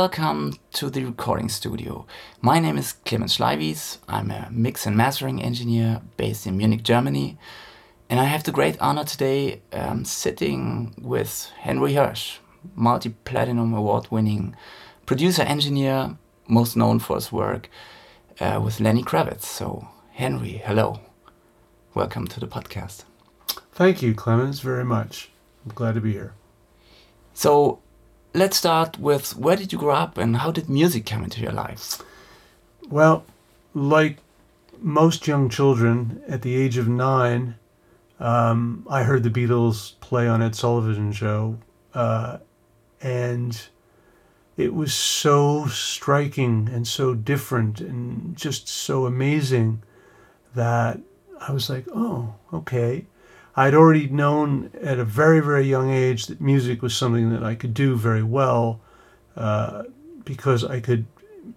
welcome to the recording studio. My name is Clemens Schleiwies. I'm a mix and mastering engineer based in Munich, Germany. And I have the great honor today um, sitting with Henry Hirsch, multi platinum award winning producer engineer, most known for his work uh, with Lenny Kravitz. So, Henry, hello. Welcome to the podcast. Thank you, Clemens, very much. I'm glad to be here. So, let's start with where did you grow up and how did music come into your life? Well, like most young children, at the age of nine, um, I heard the Beatles play on Ed Sullivan show, uh, and it was so striking and so different and just so amazing that I was like, oh, okay. I'd already known at a very, very young age that music was something that I could do very well uh, because I could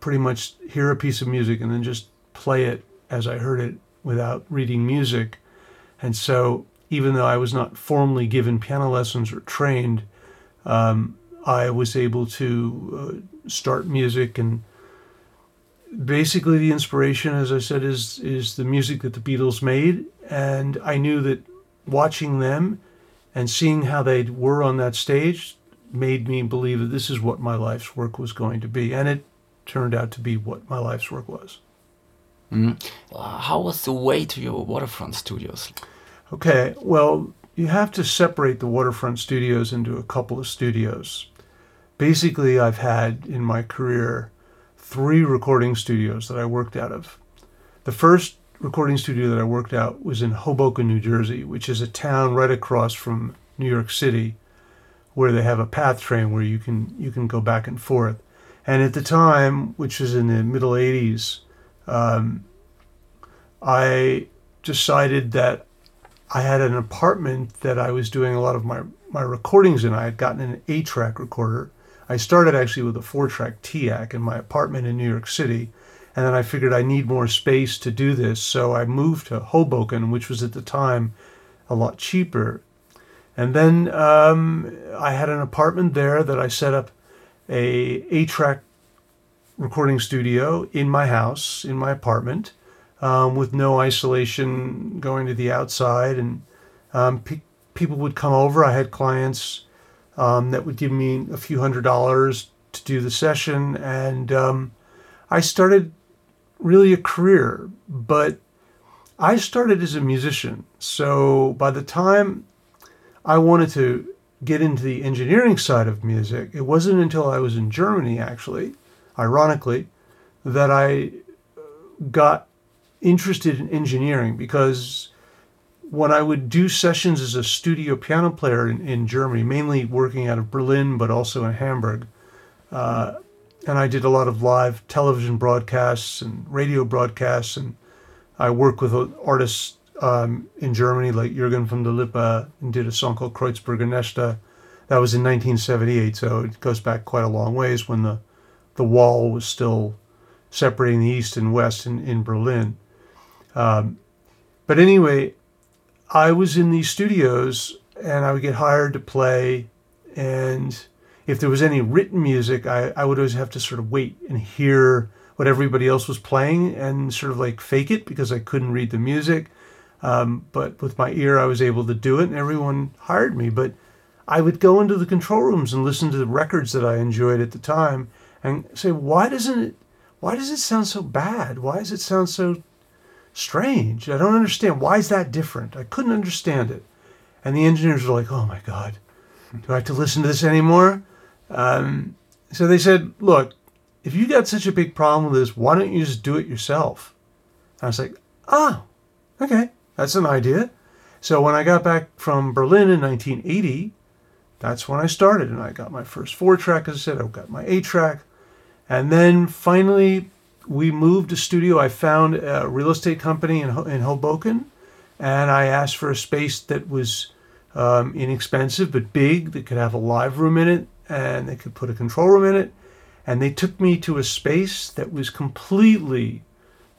pretty much hear a piece of music and then just play it as I heard it without reading music. And so, even though I was not formally given piano lessons or trained, um, I was able to uh, start music and basically the inspiration, as I said, is is the music that the Beatles made, and I knew that watching them and seeing how they were on that stage made me believe that this is what my life's work was going to be, and it turned out to be what my life's work was. Mm. how was the way to your waterfront studios? Okay, well, you have to separate the waterfront studios into a couple of studios. Basically, I've had in my career three recording studios that I worked out of. The first recording studio that I worked out was in Hoboken, New Jersey, which is a town right across from New York City, where they have a PATH train where you can you can go back and forth. And at the time, which was in the middle '80s, um, I decided that I had an apartment that I was doing a lot of my my recordings in. I had gotten an eight-track recorder. I started actually with a four-track TEAC in my apartment in New York City and then I figured I need more space to do this. So I moved to Hoboken, which was at the time a lot cheaper. And then um, I had an apartment there that I set up a eight-track recording studio in my house, in my apartment, um, with no isolation going to the outside. And um, pe- people would come over. I had clients um, that would give me a few hundred dollars to do the session. And um, I started really a career, but I started as a musician. So by the time I wanted to get into the engineering side of music, it wasn't until I was in Germany, actually, ironically, that I got interested in engineering because when I would do sessions as a studio piano player in, in Germany, mainly working out of Berlin, but also in Hamburg, uh, and I did a lot of live television broadcasts and radio broadcasts, and I worked with artists um, in Germany like Jürgen von der Lippe and did a song called Kreuzberger Nächte. That was in 1978, so it goes back quite a long ways when the the wall was still separating the east and west in, in Berlin. Um, but anyway, I was in these studios and I would get hired to play and if there was any written music, I, I would always have to sort of wait and hear what everybody else was playing and sort of like fake it because I couldn't read the music. Um, but with my ear, I was able to do it, and everyone hired me. But I would go into the control rooms and listen to the records that I enjoyed at the time and say, why doesn't it? Why does it sound so bad? Why does it sound so strange? I don't understand. Why is that different? I couldn't understand it. And the engineers were like, oh my God, do I have to listen to this anymore? Um, so they said, look, if you got such a big problem with this, why don't you just do it yourself? And I was like, ah, okay, that's an idea. So when I got back from Berlin in 1980, that's when I started. And I got my first four track, as I said, I got my eight track. And then finally, we moved to studio. I found a real estate company in, in Hoboken, and I asked for a space that was um, inexpensive but big, that could have a live room in it, and they could put a control room in it. And they took me to a space that was completely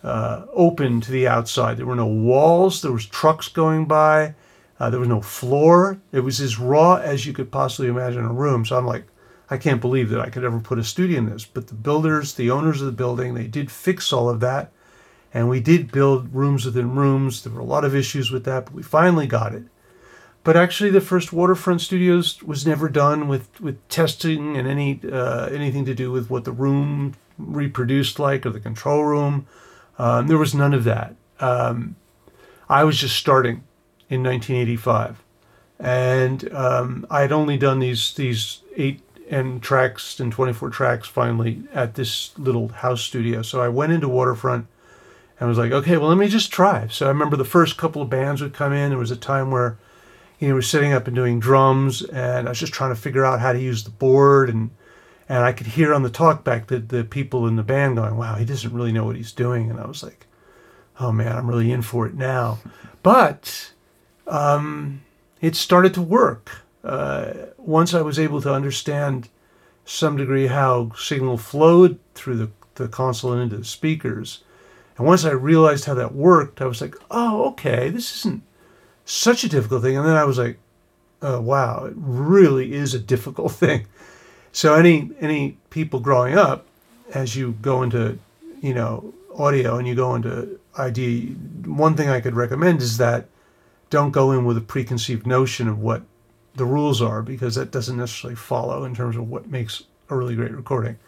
uh, open to the outside. There were no walls, there was trucks going by, uh, there was no floor. It was as raw as you could possibly imagine a room. So I'm like, I can't believe that I could ever put a studio in this. But the builders, the owners of the building, they did fix all of that. And we did build rooms within rooms. There were a lot of issues with that, but we finally got it. But actually, the first waterfront studios was never done with, with testing and any uh, anything to do with what the room reproduced like or the control room. Um, there was none of that. Um, I was just starting in 1985, and um, I had only done these these eight and tracks and 24 tracks finally at this little house studio. So I went into Waterfront and was like, okay, well, let me just try. So I remember the first couple of bands would come in. There was a time where know, we sitting up and doing drums, and I was just trying to figure out how to use the board, and and I could hear on the talkback that the people in the band going, "Wow, he doesn't really know what he's doing," and I was like, "Oh man, I'm really in for it now." But um, it started to work uh, once I was able to understand some degree how signal flowed through the, the console and into the speakers. And once I realized how that worked, I was like, oh, okay, this isn't such a difficult thing. And then I was like, oh, wow, it really is a difficult thing. So any any people growing up, as you go into, you know, audio and you go into ID, one thing I could recommend is that don't go in with a preconceived notion of what the rules are because that doesn't necessarily follow in terms of what makes a really great recording.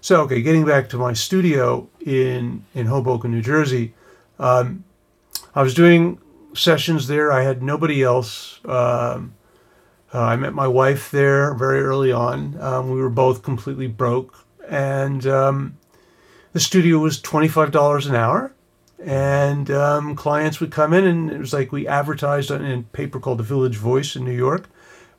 So, okay, getting back to my studio in in Hoboken, New Jersey, um, I was doing sessions there. I had nobody else. Um, uh, I met my wife there very early on. Um, we were both completely broke, and um, the studio was twenty five dollars an hour. And um, clients would come in, and it was like we advertised in a paper called the Village Voice in New York,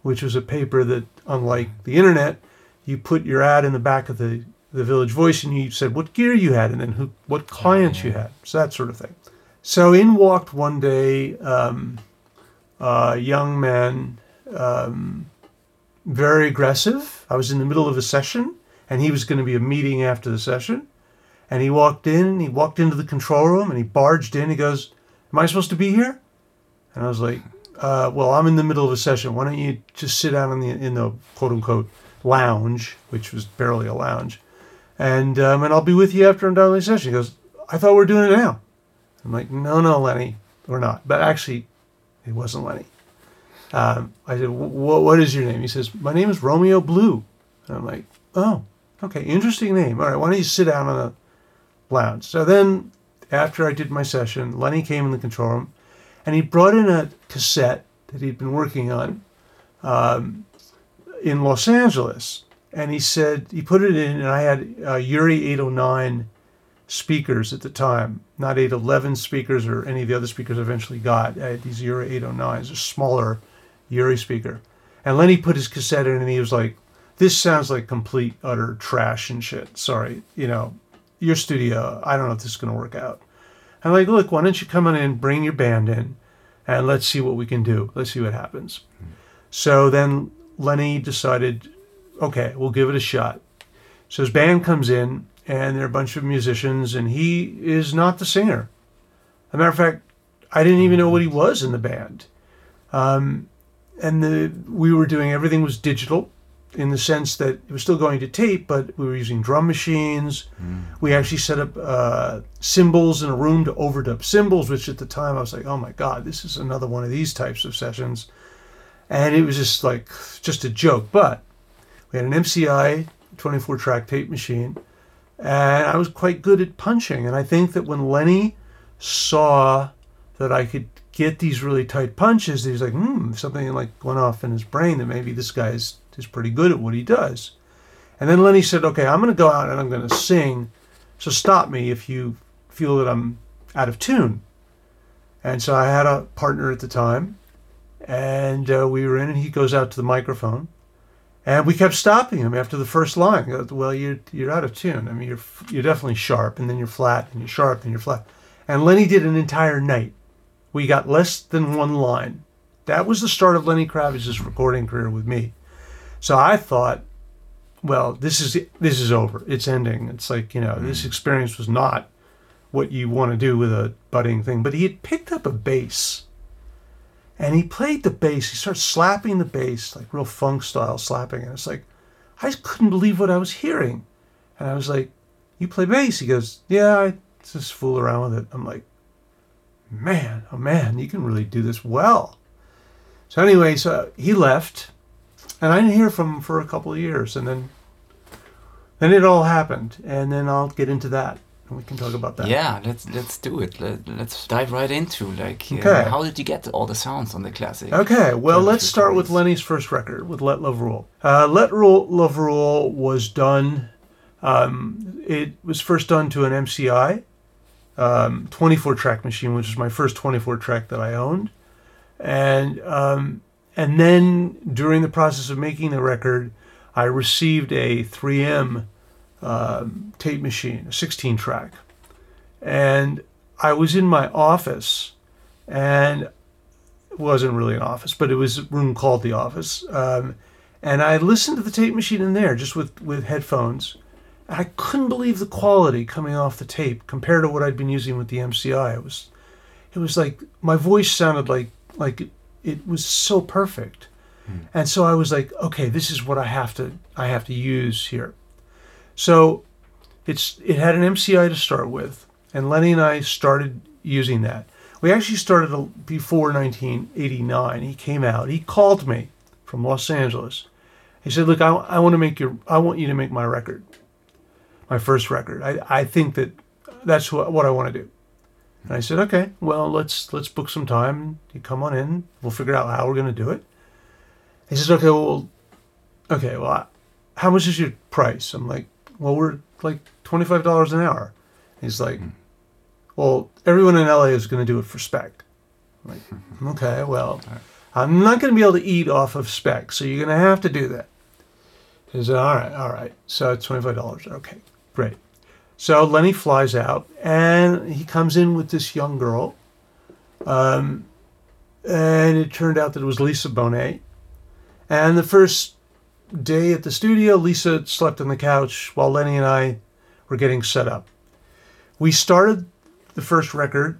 which was a paper that, unlike the internet, you put your ad in the back of the the Village Voice, and you said what gear you had, and then who, what clients you had, so that sort of thing. So in walked one day um, a young man, um, very aggressive. I was in the middle of a session, and he was going to be a meeting after the session. And he walked in, he walked into the control room, and he barged in. He goes, Am I supposed to be here? And I was like, uh, Well, I'm in the middle of a session. Why don't you just sit down in the, in the quote unquote lounge, which was barely a lounge, and, um, and I'll be with you after I'm done with the session. He goes, I thought we are doing it now. I'm like, no, no, Lenny, we're not. But actually, it wasn't Lenny. Um, I said, what is your name? He says, my name is Romeo Blue. And I'm like, oh, okay, interesting name. All right, why don't you sit down on the lounge? So then, after I did my session, Lenny came in the control room, and he brought in a cassette that he'd been working on um, in Los Angeles. And he said, he put it in, and I had uh, UREI 809 speakers at the time, not 811 speakers or any of the other speakers I eventually got. I had these UREI 809s, a smaller UREI speaker. And Lenny put his cassette in and he was like, this sounds like complete, utter trash and shit. Sorry, you know, your studio, I don't know if this is going to work out. I'm like, look, why don't you come on in, bring your band in, and let's see what we can do. Let's see what happens. Mm-hmm. So then Lenny decided, okay, we'll give it a shot. So his band comes in, and they're a bunch of musicians, and he is not the singer. As a matter of fact, I didn't even know what he was in the band. Um, and the we were doing everything was digital in the sense that it was still going to tape, but we were using drum machines. Mm. We actually set up uh, cymbals in a room to overdub cymbals, which at the time I was like, oh my God, this is another one of these types of sessions. And it was just like, just a joke. But we had an MCI 24 track tape machine and I was quite good at punching. And I think that when Lenny saw that I could get these really tight punches, he was like, hmm, something like went off in his brain that maybe this guy is, is pretty good at what he does. And then Lenny said, okay, I'm going to go out and I'm going to sing. So stop me if you feel that I'm out of tune. And so I had a partner at the time, and uh, we were in, and he goes out to the microphone and we kept stopping him after the first line. Well, you're you're out of tune. I mean, you're you're definitely sharp, and then you're flat, and you're sharp, and you're flat. And Lenny did an entire night. We got less than one line. That was the start of Lenny Kravitz's recording career with me. So I thought, well, this is this is over. It's ending. It's like you know, mm. this experience was not what you want to do with a budding thing. But he had picked up a bass and he played the bass. He started slapping the bass, like real funk style slapping. And it's like, I couldn't believe what I was hearing. And I was like, You play bass? He goes, Yeah, I just fool around with it. I'm like, Man, oh man, you can really do this well. So, anyway, so he left, and I didn't hear from him for a couple of years. And then, then it all happened. And then I'll get into that and we can talk about that. Yeah, let's let's do it. Let, us dive right into like uh, okay. how did you get all the sounds on the classic? Okay, well let's start with Lenny's first record with Let Love Rule. Uh, Let Rule, Love Rule was done. Um, it was first done to an MCI, um, 24 track machine, which was my first 24 track that I owned, and um, and then during the process of making the record, I received a 3M um, tape machine, a 16 track. And I was in my office, and it wasn't really an office, but it was a room called the office. Um, and I listened to the tape machine in there just with, with headphones. And I couldn't believe the quality coming off the tape compared to what I'd been using with the MCI. It was, it was like my voice sounded like like it, it was so perfect, mm. and so I was like, okay, this is what I have to I have to use here. So it's it had an MCI to start with, and Lenny and I started using that. We actually started before 1989. He came out. He called me from Los Angeles. He said, "Look, I, I want to make your I want you to make my record, my first record. I, I think that that's what, what I want to do." And I said, "Okay, well let's let's book some time. You come on in. We'll figure out how we're going to do it." He says, "Okay, well, okay, well, how much is your price?" I'm like, well, we're like $25 an hour. He's like, mm. well, everyone in LA is going to do it for spec. I'm like, okay, well, I'm not going to be able to eat off of spec, so you're going to have to do that. He said, all right, all right. So it's $25. Okay, great. So Lenny flies out, and he comes in with this young girl. Um, and it turned out that it was Lisa Bonet. And the first day at the studio, Lisa slept on the couch while Lenny and I were getting set up. We started the first record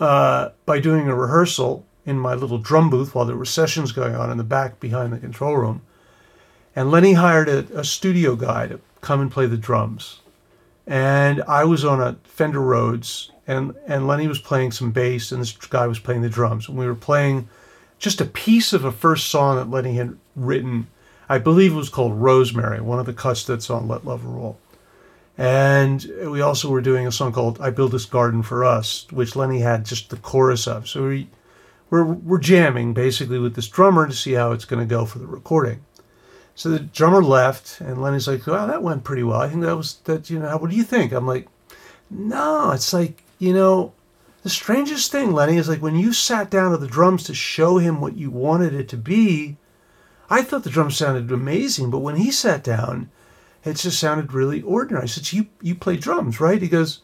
uh, by doing a rehearsal in my little drum booth while there were sessions going on in the back behind the control room. And Lenny hired a, a studio guy to come and play the drums. And I was on a Fender Rhodes, and, and Lenny was playing some bass, and this guy was playing the drums. And we were playing just a piece of a first song that Lenny had written I believe it was called Rosemary, one of the cuts that's on Let Love Rule. And we also were doing a song called I Build This Garden for Us, which Lenny had just the chorus of. So we, we're, we're jamming basically with this drummer to see how it's going to go for the recording. So the drummer left, and Lenny's like, "Well, that went pretty well. I think that was that. You know, what do you think?" I'm like, "No, it's like you know, the strangest thing, Lenny, is like when you sat down to the drums to show him what you wanted it to be, I thought the drums sounded amazing, but when he sat down, it just sounded really ordinary. I said, "You you play drums, right?" He goes,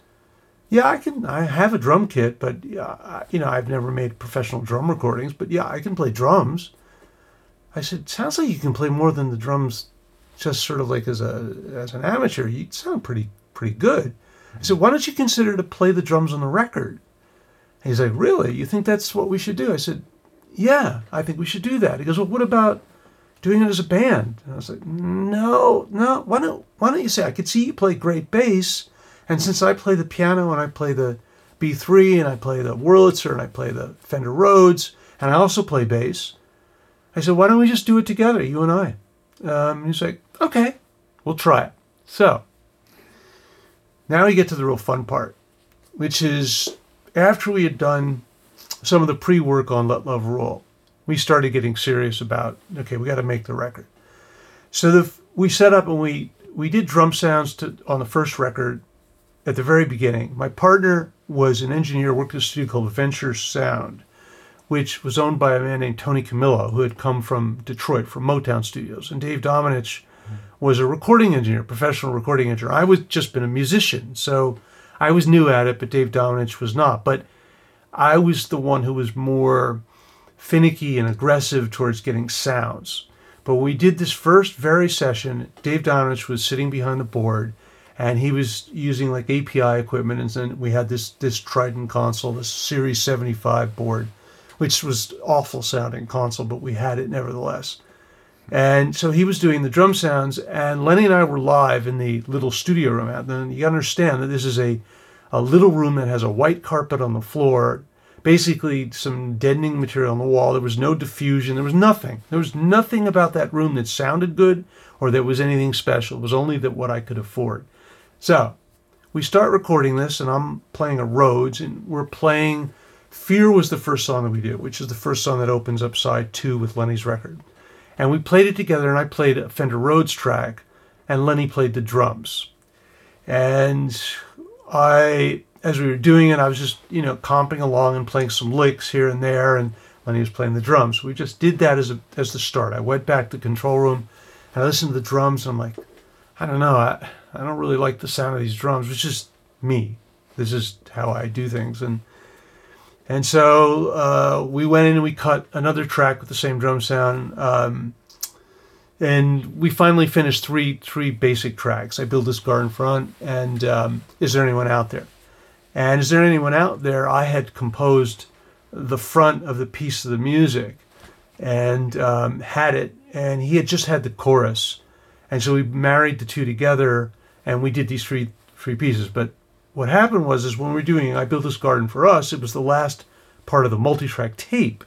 "Yeah, I can. I have a drum kit, but uh, you know, I've never made professional drum recordings, but yeah, I can play drums." I said, "Sounds like you can play more than the drums, just sort of like as a as an amateur. You sound pretty pretty good." I said, "Why don't you consider to play the drums on the record?" He's like, "Really? You think that's what we should do?" I said, "Yeah, I think we should do that." He goes, "Well, what about?" Doing it as a band. And I was like, no, no, why don't, why don't you say, I could see you play great bass. And since I play the piano and I play the B3 and I play the Wurlitzer and I play the Fender Rhodes and I also play bass, I said, why don't we just do it together, you and I? Um, he's like, okay, we'll try it. So now we get to the real fun part, which is after we had done some of the pre work on Let Love Rule, we started getting serious about okay, we got to make the record. So the, we set up and we we did drum sounds to, on the first record at the very beginning. My partner was an engineer, worked at a studio called Venture Sound, which was owned by a man named Tony Camillo, who had come from Detroit, from Motown Studios. And Dave Dominich was a recording engineer, professional recording engineer. I was just been a musician, so I was new at it, but Dave Dominich was not. But I was the one who was more finicky and aggressive towards getting sounds. But when we did this first very session, Dave Domenech was sitting behind the board and he was using like API equipment. And then we had this, this Trident console, this Series 75 board, which was awful sounding console, but we had it nevertheless. And so he was doing the drum sounds, and Lenny and I were live in the little studio room. And you understand that this is a, a little room that has a white carpet on the floor, basically some deadening material on the wall. There was no diffusion. There was nothing. There was nothing about that room that sounded good or that was anything special. It was only that what I could afford. So we start recording this, and I'm playing a Rhodes, and we're playing. Fear was the first song that we did, which is the first song that opens up side two with Lenny's record. And we played it together, and I played a Fender Rhodes track, and Lenny played the drums. And I, as we were doing it, I was just, you know, comping along and playing some licks here and there, and Lenny was playing the drums. We just did that as a as the start. I went back to the control room, and I listened to the drums, and I'm like, I don't know, I, I don't really like the sound of these drums. It's just me. This is how I do things, and and so uh, we went in and we cut another track with the same drum sound. Um, and we finally finished three three basic tracks. I built this garden front, and um, is there anyone out there? And is there anyone out there? I had composed the front of the piece of the music, and um, had it, and he had just had the chorus, and so we married the two together, and we did these three three pieces. But what happened was, is when we were doing, I built this garden for us. It was the last part of the multi-track tape,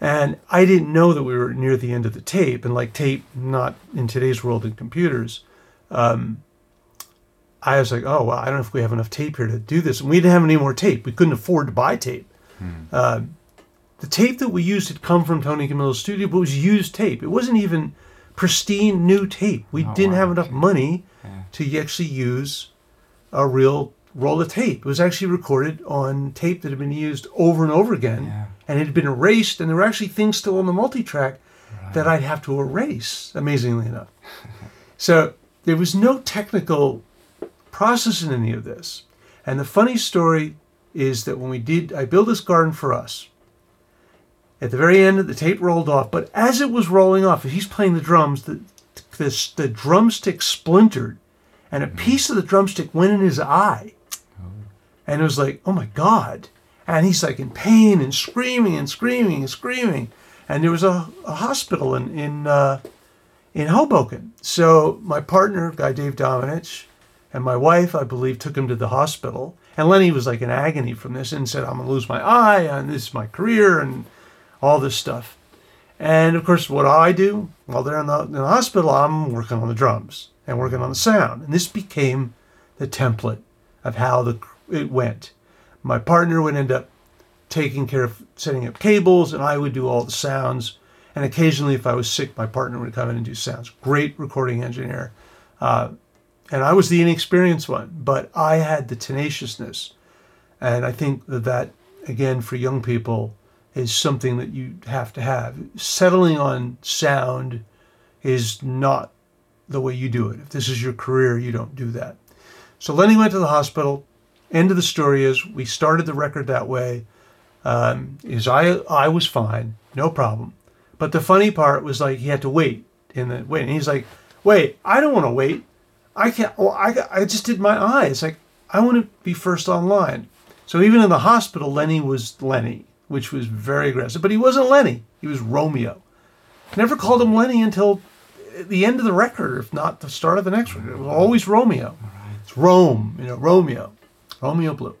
and I didn't know that we were near the end of the tape. And like tape, not in today's world in computers, um, I was like, oh, well, I don't know if we have enough tape here to do this. And we didn't have any more tape. We couldn't afford to buy tape. Hmm. Uh, the tape that we used had come from Tony Camillo's studio, but it was used tape. It wasn't even pristine new tape. We oh, didn't wow, have enough money yeah. to actually use a real roll of tape. It was actually recorded on tape that had been used over and over again. Yeah and it had been erased, and there were actually things still on the multi-track right. that I'd have to erase. Amazingly enough, so there was no technical process in any of this. And the funny story is that when we did, I built this garden for us. At the very end, the tape rolled off, but as it was rolling off, he's playing the drums, the, the, the drumstick splintered, and a mm-hmm. piece of the drumstick went in his eye. Oh. And it was like, oh my God and he's like in pain and screaming and screaming and screaming. And there was a, a hospital in in uh, in Hoboken. So my partner, guy Dave Dominich, and my wife, I believe, took him to the hospital. And Lenny was like in agony from this and said, "I'm gonna lose my eye, and this is my career, and all this stuff." And of course, what I do? While they're in the, in the hospital, I'm working on the drums and working on the sound. And this became the template of how the it went my partner would end up taking care of setting up cables, and I would do all the sounds. And occasionally, if I was sick, my partner would come in and do sounds. Great recording engineer. Uh, and I was the inexperienced one, but I had the tenaciousness. And I think that that, again, for young people, is something that you have to have. Settling on sound is not the way you do it. If this is your career, you don't do that. So Lenny went to the hospital, end of the story is we started the record that way. Um, is I I was fine, no problem. But the funny part was like he had to wait in the wait, and he's like, "Wait, I don't want to wait. I can't. Well, I I just did my eyes. Like I want to be first online." So even in the hospital, Lenny was Lenny, which was very aggressive. But he wasn't Lenny. He was Romeo. Never called him Lenny until the end of the record, if not the start of the next record. It was always Romeo. It's Rome, you know, Romeo. Romeo Blue.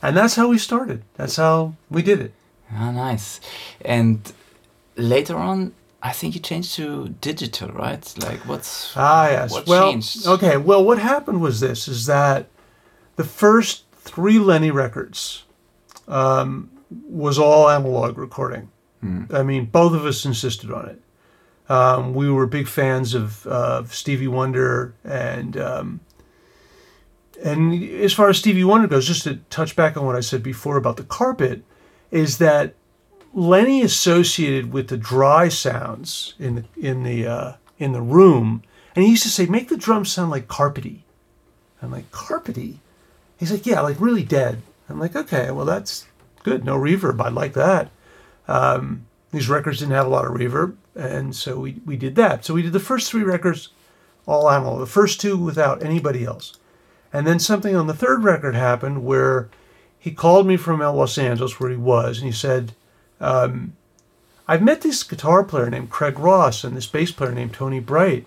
And that's how we started. That's how we did it. Ah, nice. And later on, I think you changed to digital, right? Like what's ah yes. What well, changed? okay. Well, what happened was this: is that the first three Lenny records um, was all analog recording. Hmm. I mean, both of us insisted on it. Um, we were big fans of, of Stevie Wonder and um, and as far as Stevie Wonder goes, just to touch back on what I said before about the carpet, is that Lenny associated with the dry sounds in the in the uh, in the room, and he used to say, "Make the drums sound like carpety." I'm like, "Carpety?" He's like, "Yeah, like really dead." I'm like, "Okay, well that's good. No reverb. I like that." Um, these records didn't have a lot of reverb, and so we we did that. So we did the first three records all analog. The first two without anybody else. And then something on the third record happened where he called me from Los Angeles, where he was, and he said, um, I've met this guitar player named Craig Ross and this bass player named Tony Breit.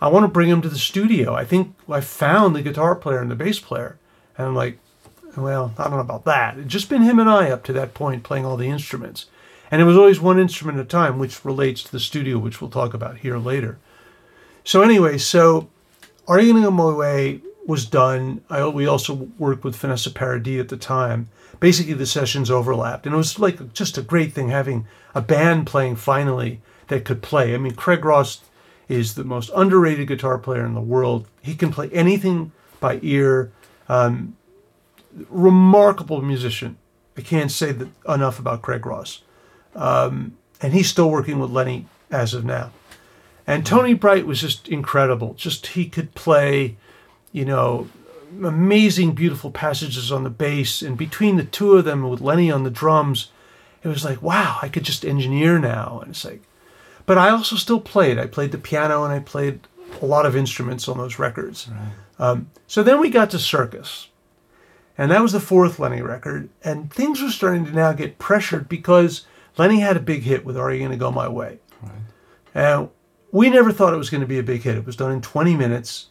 I want to bring him to the studio. I think I found the guitar player and the bass player. And I'm like, well, I don't know about that. It's just been him and I up to that point playing all the instruments. And it was always one instrument at a time, which relates to the studio, which we'll talk about here later. So, anyway, so Gonna Go My Way was done. I, we also worked with Vanessa Paradis at the time. Basically, the sessions overlapped. And it was like just a great thing having a band playing finally that could play. I mean, Craig Ross is the most underrated guitar player in the world. He can play anything by ear. Um, remarkable musician. I can't say that enough about Craig Ross. Um, and he's still working with Lenny as of now. And Tony Breit was just incredible. Just he could play, you know, amazing, beautiful passages on the bass. And between the two of them, with Lenny on the drums, it was like, wow, I could just engineer now. And it's like, but I also still played. I played the piano and I played a lot of instruments on those records. Right. Um, so then we got to Circus. And that was the fourth Lenny record. And things were starting to now get pressured because Lenny had a big hit with Are You Gonna Go My Way? Right. And we never thought it was going to be a big hit. It was done in 20 minutes,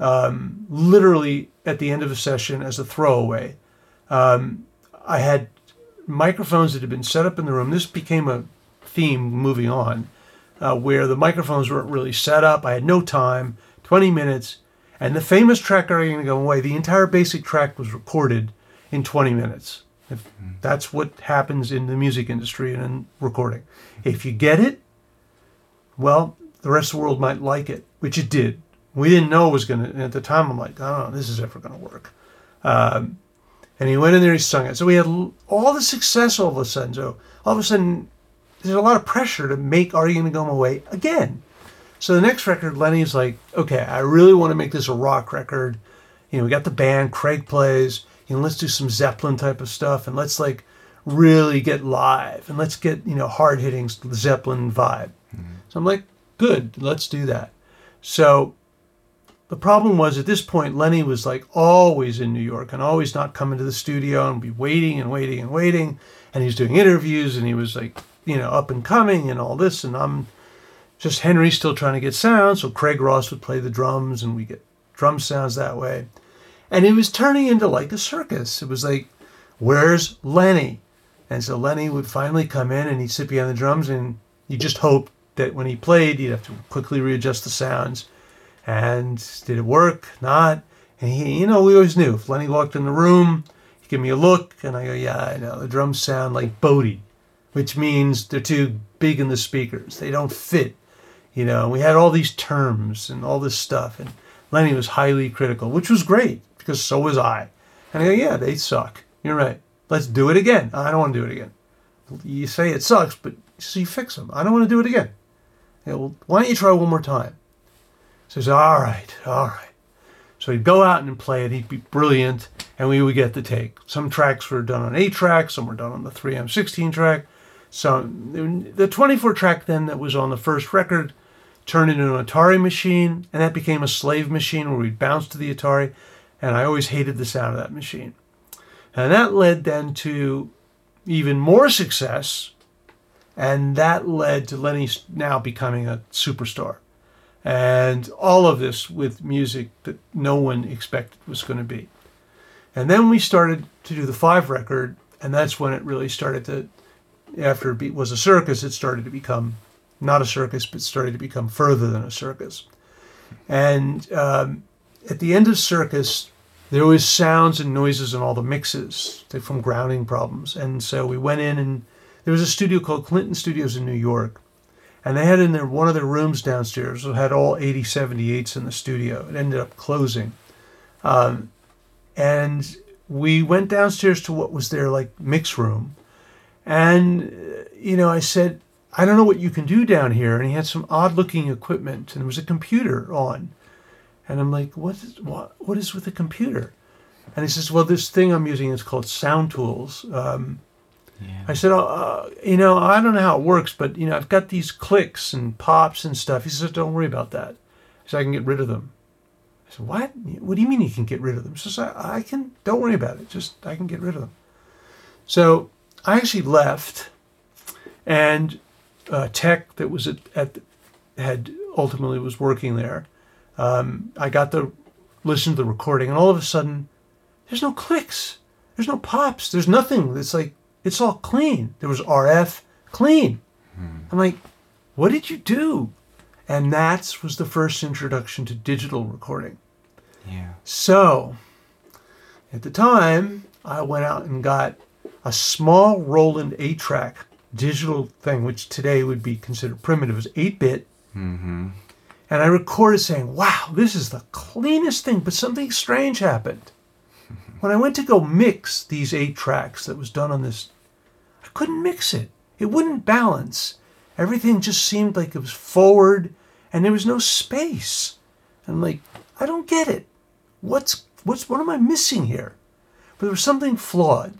um, literally at the end of a session as a throwaway. Um, I had microphones that had been set up in the room. This became a theme moving on, uh, where the microphones weren't really set up. I had no time, 20 minutes. And the famous track Are You Gonna Go Away, the entire basic track was recorded in 20 minutes. If that's what happens in the music industry and in recording. If you get it, well, the rest of the world might like it, which it did. We didn't know it was going to, at the time, I'm like, I don't know, this is ever going to work. Um, and he went in there, he sung it. So we had all the success all of a sudden. So all of a sudden, there's a lot of pressure to make Are You Gonna Go My Way again. So the next record, Lenny's like, okay, I really want to make this a rock record. You know, we got the band, Craig plays, you know, let's do some Zeppelin type of stuff and let's like really get live and let's get, you know, hard hitting Zeppelin vibe. So I'm like, good, let's do that. So the problem was at this point, Lenny was like always in New York and always not coming to the studio and be waiting and waiting and waiting. And he's doing interviews and he was like, you know, up and coming and all this. And I'm just Henry still trying to get sound. So Craig Ross would play the drums and we get drum sounds that way. And it was turning into like a circus. It was like, where's Lenny? And so Lenny would finally come in and he'd sit behind the drums and you just hoped that when he played, he'd have to quickly readjust the sounds. And did it work? Not. And he, you know, we always knew if Lenny walked in the room, he'd give me a look, and I go, yeah, I know. The drums sound like Bodie, which means they're too big in the speakers. They don't fit. You know, we had all these terms and all this stuff. And Lenny was highly critical, which was great because so was I. And I go, yeah, they suck. You're right. Let's do it again. I don't want to do it again. You say it sucks, but so you fix them. I don't want to do it again. Go, well, why don't you try one more time? Says, all right, all right. So he'd go out and play it. He'd be brilliant, and we would get the take. Some tracks were done on eight track, some were done on the 3M16 track. So the 24 track then that was on the first record turned into an Otari machine, and that became a slave machine where we'd bounce to the Otari, and I always hated the sound of that machine. And that led then to even more success, and that led to Lenny now becoming a superstar. And all of this with music that no one expected was going to be. And then we started to do the five record, and that's when it really started to, after it was a circus, it started to become not a circus, but started to become further than a circus. And um, at the end of circus, there was sounds and noises and all the mixes from grounding problems. And so we went in and there was a studio called Clinton Studios in New York. And they had in their one of their rooms downstairs had all 80 78s in the studio. It ended up closing. Um, and we went downstairs to what was their like mix room. And, uh, you know, I said, I don't know what you can do down here. And he had some odd looking equipment and there was a computer on. And I'm like, what is, what, what is with the computer? And he says, well, this thing I'm using is called Sound Tools. Um, Yeah. I said, oh, uh, you know, I don't know how it works, but, you know, I've got these clicks and pops and stuff. He says, don't worry about that. Said, I can get rid of them. I said, what? What do you mean you can get rid of them? He says, I, I can, don't worry about it. Just, I can get rid of them. So I actually left and uh, tech that was at, at had ultimately was working there. Um, I got to listen to the recording, and all of a sudden, there's no clicks, there's no pops, there's nothing. It's like it's all clean. There was RF, clean. I'm like, what did you do? And that was the first introduction to digital recording. Yeah. So, at the time, I went out and got a small Roland 8 track digital thing, which today would be considered primitive, it was 8 bit. Mm-hmm. And I recorded saying, wow, this is the cleanest thing, but something strange happened. When I went to go mix these 8 tracks that was done on this, I couldn't mix it. It wouldn't balance. Everything just seemed like it was forward and there was no space. I'm like, I don't get it. What's what's what am I missing here? But there was something flawed.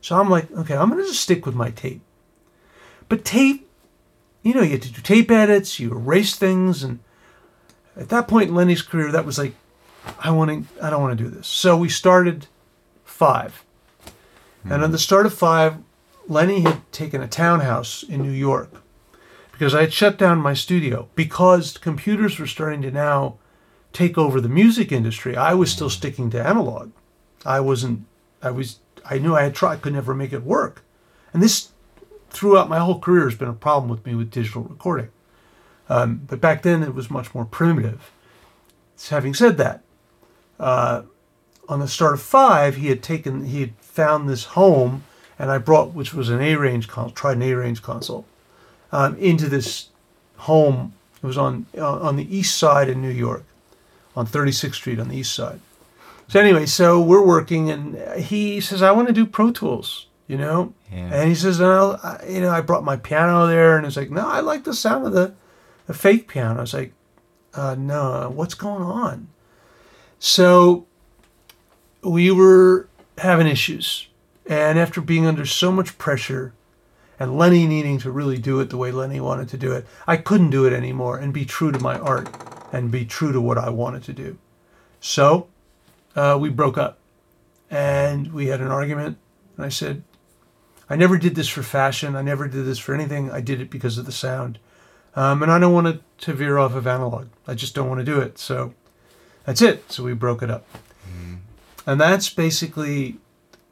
So I'm like, okay, I'm gonna just stick with my tape. But tape, you know, you had to do tape edits, you erase things, and at that point in Lenny's career, that was like, I want to, I don't want to do this. So we started five, and on the start of five, Lenny had taken a townhouse in New York because I had shut down my studio because computers were starting to now take over the music industry. I was still sticking to analog. I wasn't. I was. I knew I had tried. Could never make it work, and this throughout my whole career has been a problem with me with digital recording. Um, but back then it was much more primitive. So having said that, uh, on the start of five, he had taken he had found this home, and I brought which was an A range console, Trident A Range console, um, into this home. It was on uh, on the east side in New York, on 36th Street on the east side. So anyway, so we're working, and he says, "I want to do Pro Tools," you know, Yeah. and he says, "No, I- you know, I brought my piano there," and it's like, "No, I like the sound of the, the fake piano." I was like, uh, "No, what's going on?" So we were having issues, and after being under so much pressure, and Lenny needing to really do it the way Lenny wanted to do it, I couldn't do it anymore and be true to my art and be true to what I wanted to do. So uh, we broke up, and we had an argument, and I said, I never did this for fashion. I never did this for anything. I did it because of the sound. Um, and I don't want to, to veer off of analog. I just don't want to do it. So that's it. So we broke it up. And that's basically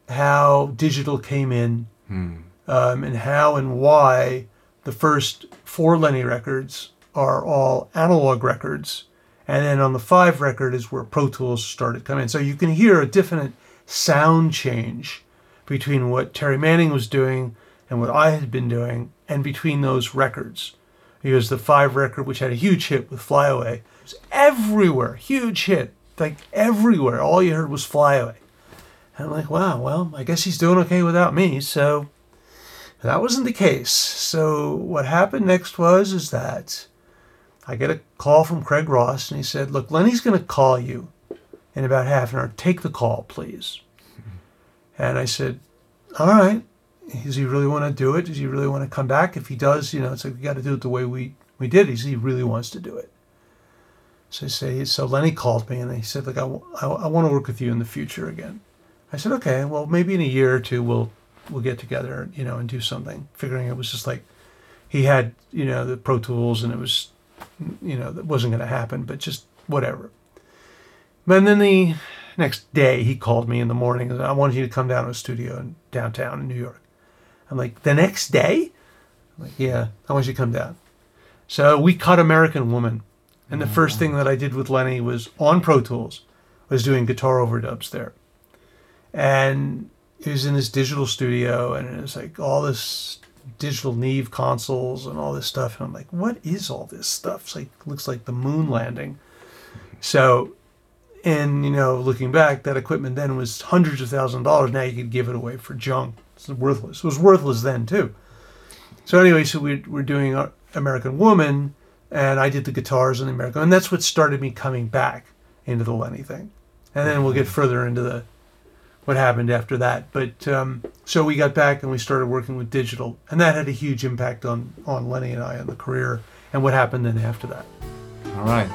how digital came in Hmm. um, and how and why the first four Lenny records are all analog records. And then on the five record is where Pro Tools started coming in. So you can hear a definite sound change between what Terry Manning was doing and what I had been doing, and between those records. Because the five record, which had a huge hit with Flyaway, was everywhere, huge hit, like everywhere. All you heard was Flyaway. And I'm like, wow, well, I guess he's doing okay without me. So that wasn't the case. So what happened next was is that I get a call from Craig Ross, and he said, "Look, Lenny's going to call you in about half an hour. Take the call, please." And I said, "All right. Does he really want to do it? Does he really want to come back? If he does, you know, it's like we got to do it the way we we did. it. He really wants to do it." So I say, so Lenny called me and he said, "Like I, I, I want to work with you in the future again." I said, "Okay. Well, maybe in a year or two we'll we'll get together, you know, and do something." Figuring it was just like he had, you know, the Pro Tools, and it was, you know, that wasn't going to happen, but just whatever. But then the next day, he called me in the morning. and I wanted you to come down to a studio in downtown in New York. I'm like, the next day? I'm like, yeah, I want you to come down. So we cut American Woman. And the first thing that I did with Lenny was on Pro Tools, I was doing guitar overdubs there. And it was in this digital studio, and it was like all this digital Neve consoles and all this stuff. And I'm like, what is all this stuff? It's like looks like the moon landing. So, and you know, looking back, that equipment then was hundreds of thousands of dollars. Now you could give it away for junk. It's worthless. It was worthless then too. So anyway, so we we're doing American Woman, and I did the guitars in the American, and that's what started me coming back into the Lenny thing. And then we'll get further into the what happened after that. But um, so we got back and we started working with digital, and that had a huge impact on on Lenny and I and the career and what happened then after that. All right.